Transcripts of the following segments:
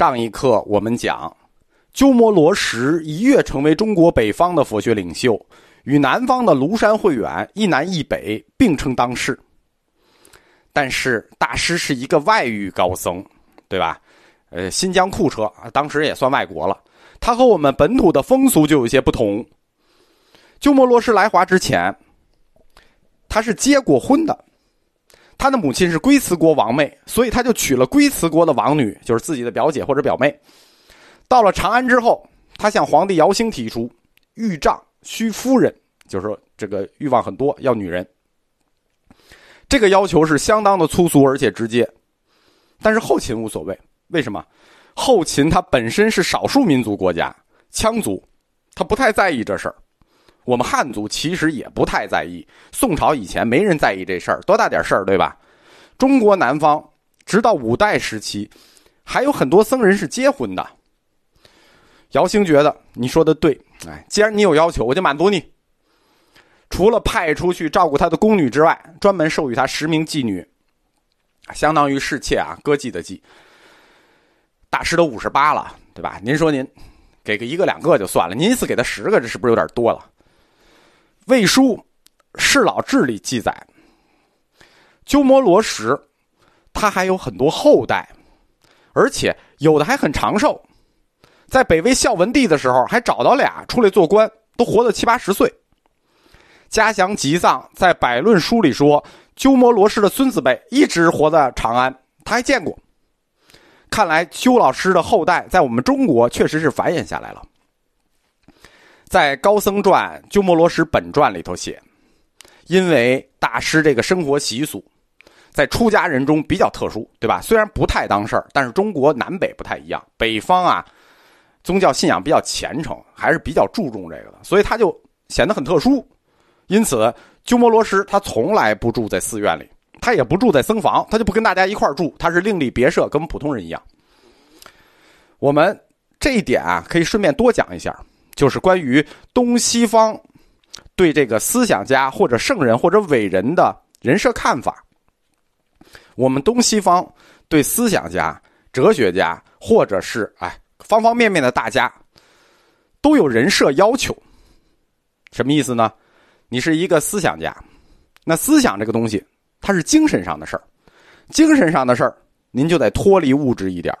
上一课我们讲，鸠摩罗什一跃成为中国北方的佛学领袖，与南方的庐山慧远一南一北并称当世。但是大师是一个外域高僧，对吧？呃，新疆库车啊，当时也算外国了。他和我们本土的风俗就有些不同。鸠摩罗什来华之前，他是结过婚的，他的母亲是龟兹国王妹，所以他就娶了龟兹国的王女，就是自己的表姐或者表妹。到了长安之后，他向皇帝姚兴提出欲丈需夫人，就是说这个欲望很多，要女人。这个要求是相当的粗俗而且直接，但是后秦无所谓。为什么？后秦它本身是少数民族国家，羌族，他不太在意这事儿。我们汉族其实也不太在意。宋朝以前没人在意这事儿，多大点事儿，对吧？中国南方直到五代时期，还有很多僧人是结婚的。姚兴觉得你说的对，哎，既然你有要求，我就满足你。除了派出去照顾他的宫女之外，专门授予他十名妓女，相当于侍妾啊，歌妓的妓。大师都五十八了，对吧？您说您给个一个两个就算了，您一次给他十个，这是不是有点多了？《魏书·世老志》里记载，鸠摩罗什他还有很多后代，而且有的还很长寿，在北魏孝文帝的时候还找到俩出来做官，都活到七八十岁。嘉祥吉藏在《百论书》里说，鸠摩罗什的孙子辈一直活在长安，他还见过。看来鸠老师的后代在我们中国确实是繁衍下来了。在《高僧传·鸠摩罗什本传》里头写，因为大师这个生活习俗，在出家人中比较特殊，对吧？虽然不太当事儿，但是中国南北不太一样，北方啊，宗教信仰比较虔诚，还是比较注重这个的，所以他就显得很特殊。因此，鸠摩罗什他从来不住在寺院里，他也不住在僧房，他就不跟大家一块住，他是另立别舍，跟我们普通人一样。我们这一点啊，可以顺便多讲一下，就是关于东西方对这个思想家或者圣人或者伟人的人设看法。我们东西方对思想家、哲学家或者是哎方方面面的大家，都有人设要求，什么意思呢？你是一个思想家，那思想这个东西，它是精神上的事儿，精神上的事儿，您就得脱离物质一点，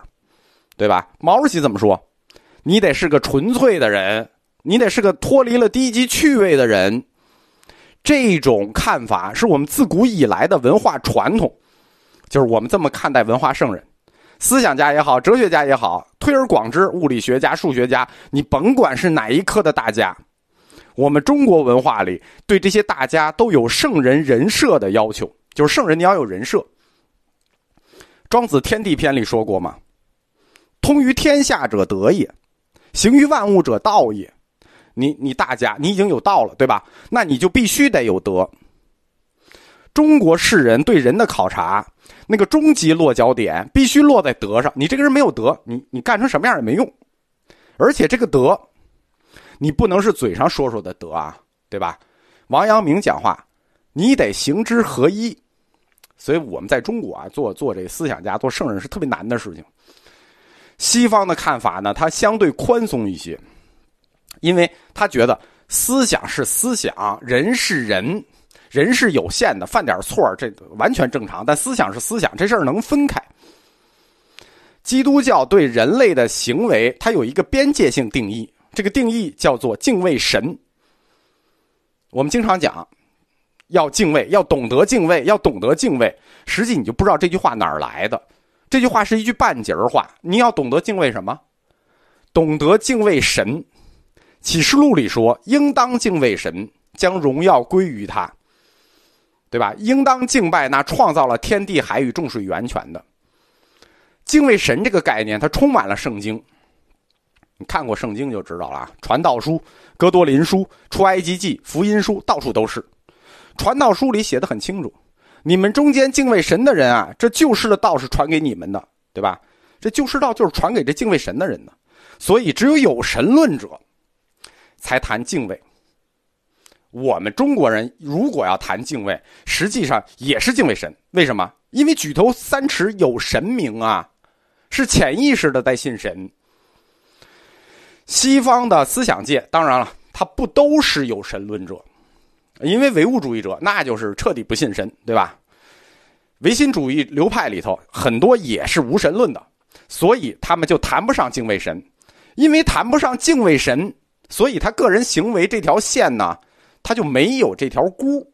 对吧？毛主席怎么说？你得是个纯粹的人，你得是个脱离了低级趣味的人。这种看法是我们自古以来的文化传统，就是我们这么看待文化圣人、思想家也好，哲学家也好，推而广之，物理学家、数学家，你甭管是哪一科的大家。我们中国文化里对这些大家都有圣人人设的要求，就是圣人你要有人设。庄子《天地篇》里说过嘛：“通于天下者德也，行于万物者道也。”你你大家你已经有道了，对吧？那你就必须得有德。中国世人对人的考察，那个终极落脚点必须落在德上。你这个人没有德，你你干成什么样也没用。而且这个德。你不能是嘴上说说的德啊，对吧？王阳明讲话，你得行之合一。所以我们在中国啊，做做这个思想家、做圣人是特别难的事情。西方的看法呢，他相对宽松一些，因为他觉得思想是思想，人是人，人是有限的，犯点错这完全正常。但思想是思想，这事儿能分开。基督教对人类的行为，它有一个边界性定义。这个定义叫做敬畏神。我们经常讲，要敬畏，要懂得敬畏，要懂得敬畏。实际你就不知道这句话哪儿来的。这句话是一句半截儿话。你要懂得敬畏什么？懂得敬畏神。启示录里说，应当敬畏神，将荣耀归于他，对吧？应当敬拜那创造了天地海与众水源泉的。敬畏神这个概念，它充满了圣经。你看过圣经就知道了啊，《传道书》《哥多林书》《出埃及记》《福音书》到处都是，《传道书》里写的很清楚，你们中间敬畏神的人啊，这救世的道是传给你们的，对吧？这救世道就是传给这敬畏神的人的，所以只有有神论者才谈敬畏。我们中国人如果要谈敬畏，实际上也是敬畏神。为什么？因为举头三尺有神明啊，是潜意识的在信神。西方的思想界，当然了，他不都是有神论者，因为唯物主义者那就是彻底不信神，对吧？唯心主义流派里头很多也是无神论的，所以他们就谈不上敬畏神，因为谈不上敬畏神，所以他个人行为这条线呢，他就没有这条箍，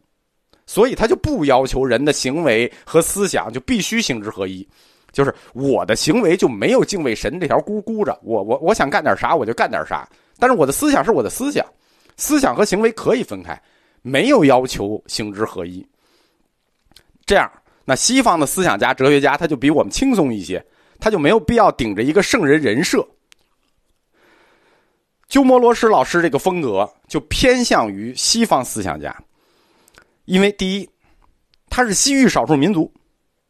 所以他就不要求人的行为和思想就必须行之合一，就是我的行为就没有敬畏神这条箍箍着，我我我想干点啥我就干点啥，但是我的思想是我的思想，思想和行为可以分开，没有要求行之合一，这样。那西方的思想家、哲学家，他就比我们轻松一些，他就没有必要顶着一个圣人人设。鸠摩罗什老师这个风格就偏向于西方思想家，因为第一，他是西域少数民族，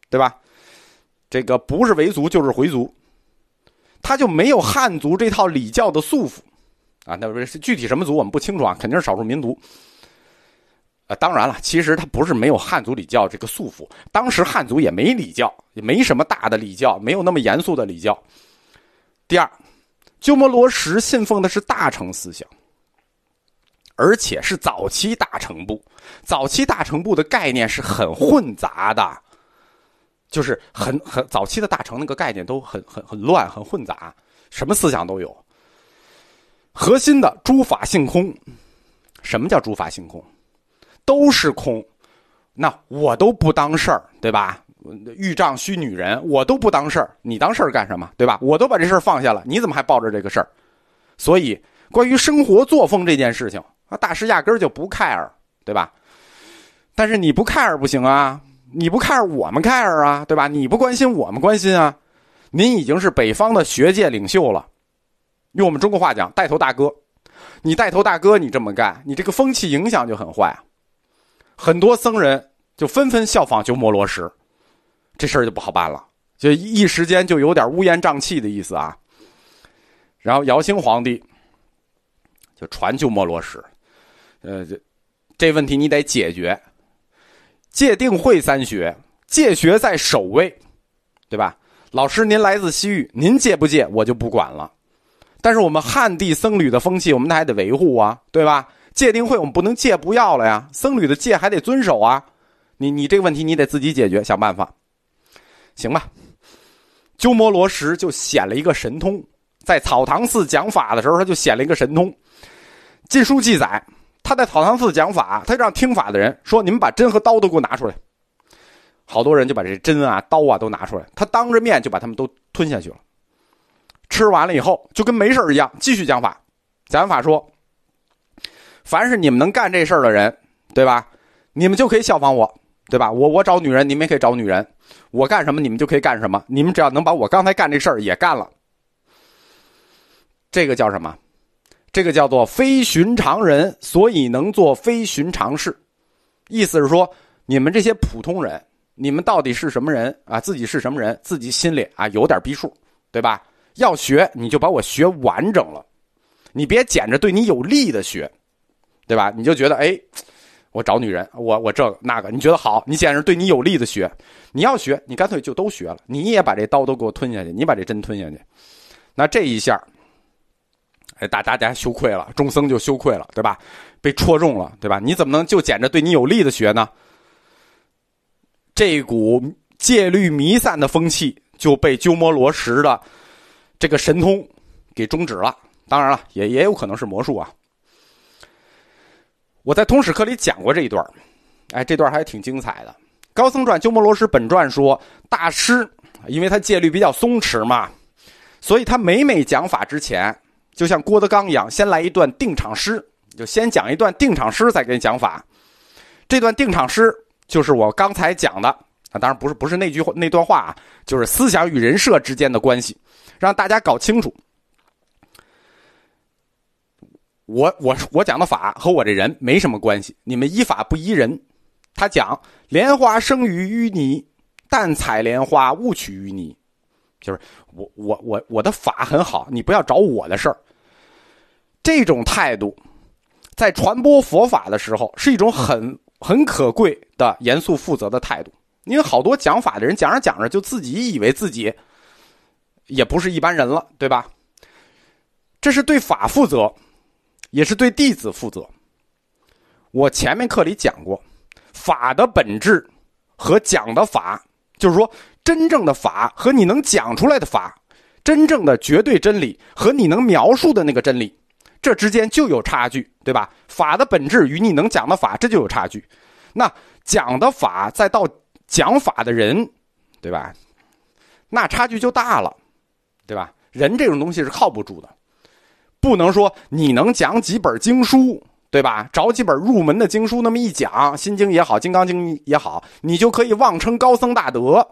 对吧？这个不是维族就是回族，他就没有汉族这套礼教的束缚啊。那不是具体什么族我们不清楚啊，肯定是少数民族。啊，当然了，其实他不是没有汉族礼教这个束缚，当时汉族也没礼教，也没什么大的礼教，没有那么严肃的礼教。第二，鸠摩罗什信奉的是大乘思想，而且是早期大乘部。早期大乘部的概念是很混杂的，就是很很早期的大乘那个概念都很很很乱，很混杂，什么思想都有。核心的诸法性空，什么叫诸法性空？都是空，那我都不当事儿，对吧？玉丈须女人，我都不当事儿，你当事儿干什么？对吧？我都把这事儿放下了，你怎么还抱着这个事儿？所以，关于生活作风这件事情，啊，大师压根儿就不 care，对吧？但是你不 care 不行啊，你不 care 我们 care 啊，对吧？你不关心我们关心啊，您已经是北方的学界领袖了，用我们中国话讲，带头大哥，你带头大哥，你这么干，你这个风气影响就很坏啊。很多僧人就纷纷效仿鸠摩罗什，这事儿就不好办了，就一时间就有点乌烟瘴气的意思啊。然后姚兴皇帝就传鸠摩罗什，呃，这这问题你得解决。戒定慧三学，戒学在首位，对吧？老师您来自西域，您戒不戒我就不管了。但是我们汉地僧侣的风气，我们还得维护啊，对吧？戒定慧，我们不能戒不要了呀。僧侣的戒还得遵守啊。你你这个问题你得自己解决，想办法，行吧？鸠摩罗什就显了一个神通，在草堂寺讲法的时候，他就显了一个神通。晋书记载，他在草堂寺讲法，他让听法的人说：“你们把针和刀都给我拿出来。”好多人就把这针啊、刀啊都拿出来，他当着面就把他们都吞下去了。吃完了以后，就跟没事一样，继续讲法。讲完法说。凡是你们能干这事儿的人，对吧？你们就可以效仿我，对吧？我我找女人，你们也可以找女人；我干什么，你们就可以干什么。你们只要能把我刚才干这事儿也干了，这个叫什么？这个叫做非寻常人，所以能做非寻常事。意思是说，你们这些普通人，你们到底是什么人啊？自己是什么人，自己心里啊有点逼数，对吧？要学，你就把我学完整了，你别捡着对你有利的学。对吧？你就觉得哎，我找女人，我我这个那个，你觉得好？你捡着对你有利的学，你要学，你干脆就都学了。你也把这刀都给我吞下去，你把这针吞下去。那这一下，哎，大大家羞愧了，众僧就羞愧了，对吧？被戳中了，对吧？你怎么能就捡着对你有利的学呢？这股戒律弥散的风气就被鸠摩罗什的这个神通给终止了。当然了，也也有可能是魔术啊。我在通史课里讲过这一段哎，这段还挺精彩的。高僧传鸠摩罗什本传说，大师因为他戒律比较松弛嘛，所以他每每讲法之前，就像郭德纲一样，先来一段定场诗，就先讲一段定场诗，再给你讲法。这段定场诗就是我刚才讲的啊，当然不是不是那句话那段话啊，就是思想与人设之间的关系，让大家搞清楚。我我我讲的法和我这人没什么关系，你们依法不依人。他讲莲花生于淤泥，但采莲花勿取淤泥，就是我我我我的法很好，你不要找我的事儿。这种态度，在传播佛法的时候是一种很很可贵的严肃负责的态度。因为好多讲法的人讲着讲着就自己以为自己也不是一般人了，对吧？这是对法负责，也是对弟子负责。我前面课里讲过，法的本质和讲的法，就是说真正的法和你能讲出来的法，真正的绝对真理和你能描述的那个真理，这之间就有差距，对吧？法的本质与你能讲的法，这就有差距。那讲的法再到讲法的人，对吧？那差距就大了，对吧？人这种东西是靠不住的，不能说你能讲几本经书。对吧？找几本入门的经书，那么一讲，《心经》也好，《金刚经》也好，你就可以妄称高僧大德。